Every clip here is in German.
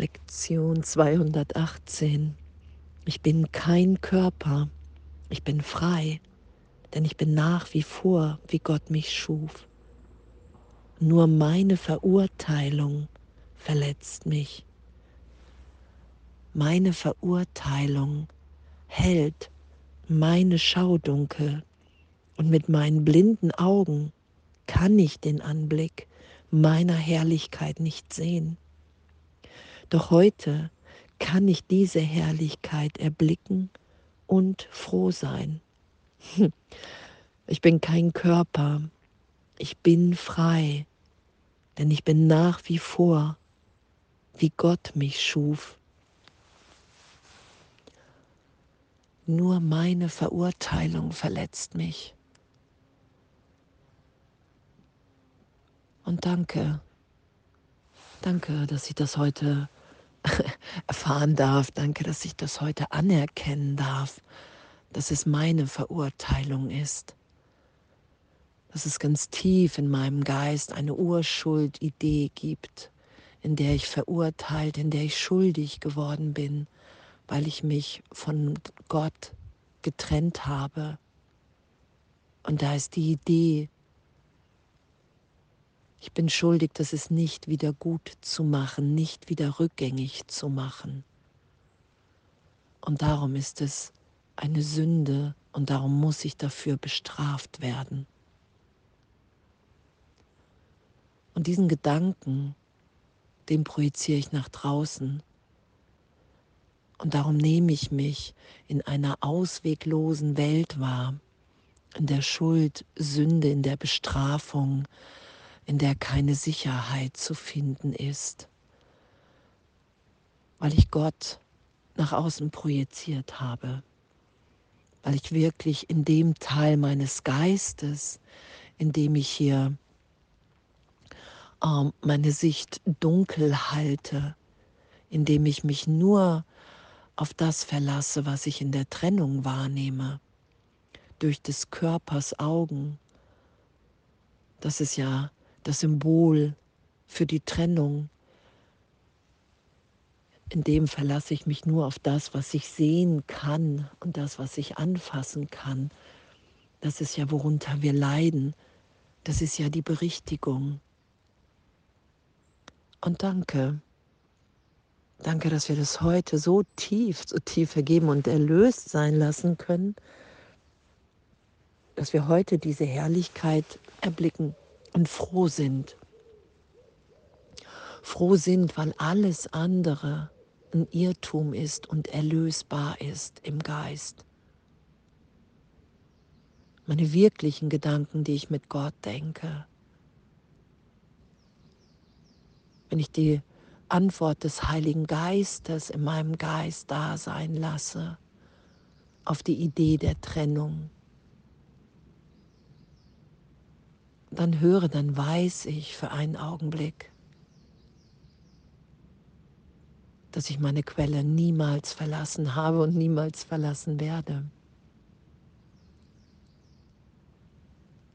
Lektion 218. Ich bin kein Körper, ich bin frei, denn ich bin nach wie vor, wie Gott mich schuf. Nur meine Verurteilung verletzt mich. Meine Verurteilung hält meine Schaudunkel und mit meinen blinden Augen kann ich den Anblick meiner Herrlichkeit nicht sehen. Doch heute kann ich diese Herrlichkeit erblicken und froh sein. Ich bin kein Körper, ich bin frei, denn ich bin nach wie vor, wie Gott mich schuf. Nur meine Verurteilung verletzt mich. Und danke, danke, dass ich das heute erfahren darf. Danke, dass ich das heute anerkennen darf, dass es meine Verurteilung ist. Dass es ganz tief in meinem Geist eine Urschuldidee gibt, in der ich verurteilt, in der ich schuldig geworden bin, weil ich mich von Gott getrennt habe. Und da ist die Idee, ich bin schuldig, das es nicht wieder gut zu machen, nicht wieder rückgängig zu machen. Und darum ist es eine Sünde und darum muss ich dafür bestraft werden. Und diesen Gedanken, den projiziere ich nach draußen. Und darum nehme ich mich in einer ausweglosen Welt wahr, in der Schuld, Sünde, in der Bestrafung, in der keine Sicherheit zu finden ist, weil ich Gott nach außen projiziert habe, weil ich wirklich in dem Teil meines Geistes, in dem ich hier ähm, meine Sicht dunkel halte, indem ich mich nur auf das verlasse, was ich in der Trennung wahrnehme, durch des Körpers Augen. Das ist ja das Symbol für die Trennung. In dem verlasse ich mich nur auf das, was ich sehen kann und das, was ich anfassen kann. Das ist ja, worunter wir leiden. Das ist ja die Berichtigung. Und danke. Danke, dass wir das heute so tief, so tief vergeben und erlöst sein lassen können, dass wir heute diese Herrlichkeit erblicken und froh sind. Froh sind, weil alles andere ein Irrtum ist und erlösbar ist im Geist. Meine wirklichen Gedanken, die ich mit Gott denke. Wenn ich die Antwort des Heiligen Geistes in meinem Geist da sein lasse, auf die Idee der Trennung, dann höre, dann weiß ich für einen Augenblick, dass ich meine Quelle niemals verlassen habe und niemals verlassen werde.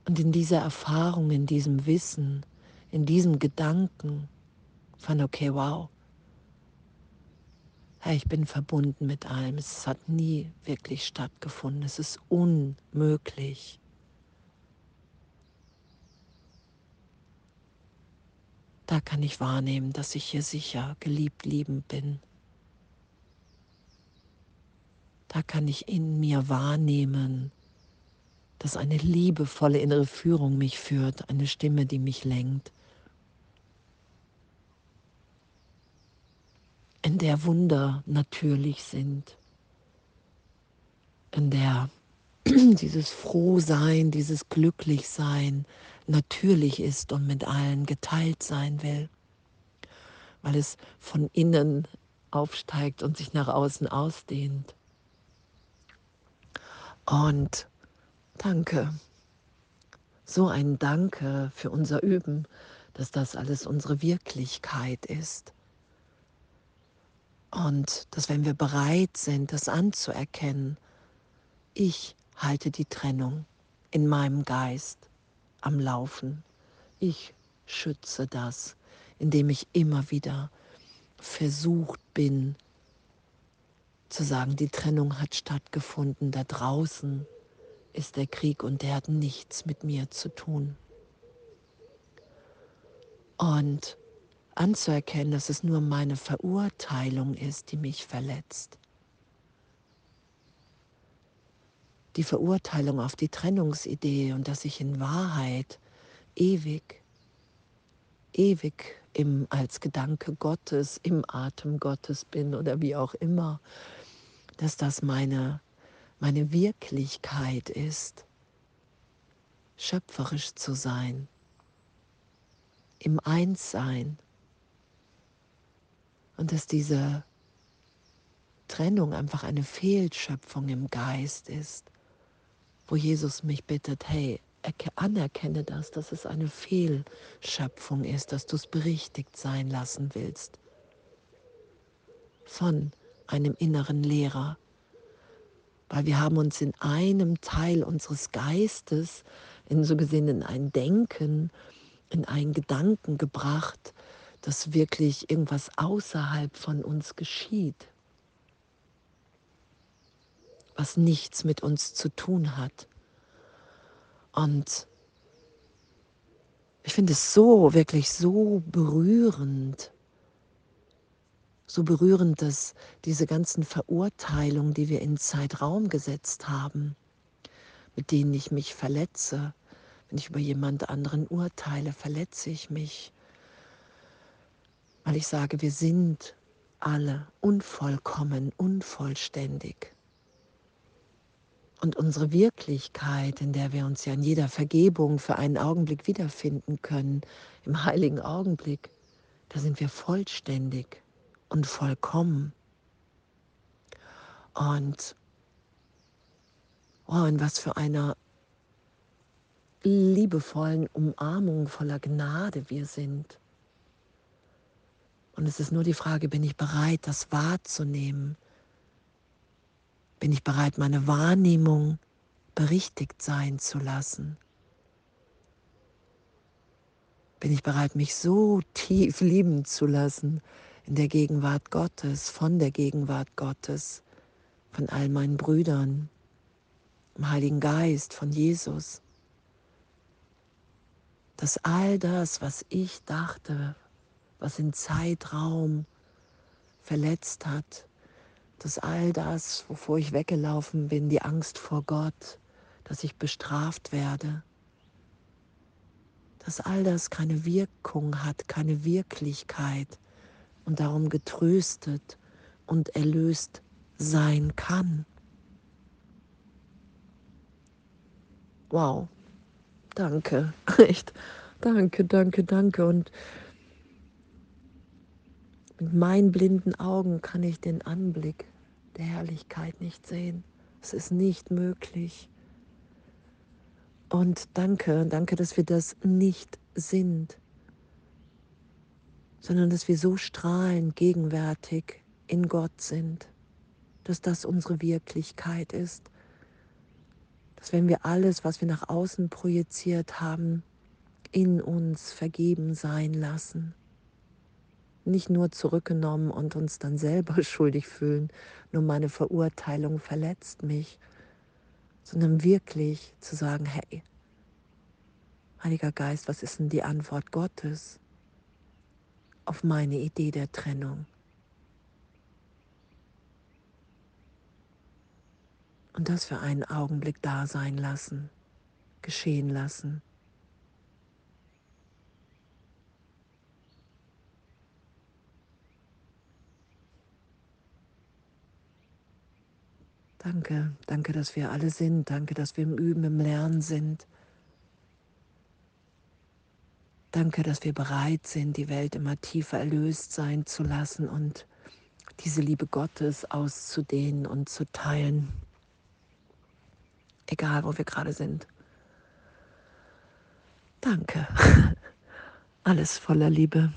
Und in dieser Erfahrung, in diesem Wissen, in diesem Gedanken von, okay, wow, hey, ich bin verbunden mit allem, es hat nie wirklich stattgefunden, es ist unmöglich. Da kann ich wahrnehmen, dass ich hier sicher, geliebt, liebend bin. Da kann ich in mir wahrnehmen, dass eine liebevolle innere Führung mich führt, eine Stimme, die mich lenkt, in der Wunder natürlich sind, in der dieses Frohsein, dieses Glücklichsein, natürlich ist und mit allen geteilt sein will, weil es von innen aufsteigt und sich nach außen ausdehnt. Und danke, so ein Danke für unser Üben, dass das alles unsere Wirklichkeit ist. Und dass wenn wir bereit sind, das anzuerkennen, ich halte die Trennung in meinem Geist am Laufen. Ich schütze das, indem ich immer wieder versucht bin zu sagen, die Trennung hat stattgefunden, da draußen ist der Krieg und der hat nichts mit mir zu tun. Und anzuerkennen, dass es nur meine Verurteilung ist, die mich verletzt. Die Verurteilung auf die Trennungsidee und dass ich in Wahrheit ewig, ewig im, als Gedanke Gottes, im Atem Gottes bin oder wie auch immer, dass das meine, meine Wirklichkeit ist, schöpferisch zu sein, im Einssein. Und dass diese Trennung einfach eine Fehlschöpfung im Geist ist, wo Jesus mich bittet, hey, anerkenne das, dass es eine Fehlschöpfung ist, dass du es berichtigt sein lassen willst. Von einem inneren Lehrer, weil wir haben uns in einem Teil unseres Geistes, in so gesehen in ein Denken, in einen Gedanken gebracht, dass wirklich irgendwas außerhalb von uns geschieht, was nichts mit uns zu tun hat. Und ich finde es so, wirklich so berührend, so berührend, dass diese ganzen Verurteilungen, die wir in Zeitraum gesetzt haben, mit denen ich mich verletze, wenn ich über jemand anderen urteile, verletze ich mich, weil ich sage, wir sind alle unvollkommen, unvollständig. Und unsere Wirklichkeit, in der wir uns ja in jeder Vergebung für einen Augenblick wiederfinden können, im heiligen Augenblick, da sind wir vollständig und vollkommen. Und oh, in was für einer liebevollen Umarmung voller Gnade wir sind. Und es ist nur die Frage, bin ich bereit, das wahrzunehmen? Bin ich bereit, meine Wahrnehmung berichtigt sein zu lassen? Bin ich bereit, mich so tief lieben zu lassen in der Gegenwart Gottes, von der Gegenwart Gottes, von all meinen Brüdern, im Heiligen Geist, von Jesus? Dass all das, was ich dachte, was in Zeitraum verletzt hat, dass all das, wovor ich weggelaufen bin, die Angst vor Gott, dass ich bestraft werde, dass all das keine Wirkung hat, keine Wirklichkeit und darum getröstet und erlöst sein kann. Wow, danke, echt, danke, danke, danke. Und mit meinen blinden Augen kann ich den Anblick der Herrlichkeit nicht sehen. Es ist nicht möglich. Und danke, danke, dass wir das nicht sind, sondern dass wir so strahlend gegenwärtig in Gott sind, dass das unsere Wirklichkeit ist, dass wenn wir alles, was wir nach außen projiziert haben, in uns vergeben sein lassen, nicht nur zurückgenommen und uns dann selber schuldig fühlen, nur meine Verurteilung verletzt mich, sondern wirklich zu sagen, hey, Heiliger Geist, was ist denn die Antwort Gottes auf meine Idee der Trennung? Und das für einen Augenblick da sein lassen, geschehen lassen. Danke, danke, dass wir alle sind. Danke, dass wir im Üben, im Lernen sind. Danke, dass wir bereit sind, die Welt immer tiefer erlöst sein zu lassen und diese Liebe Gottes auszudehnen und zu teilen. Egal, wo wir gerade sind. Danke. Alles voller Liebe.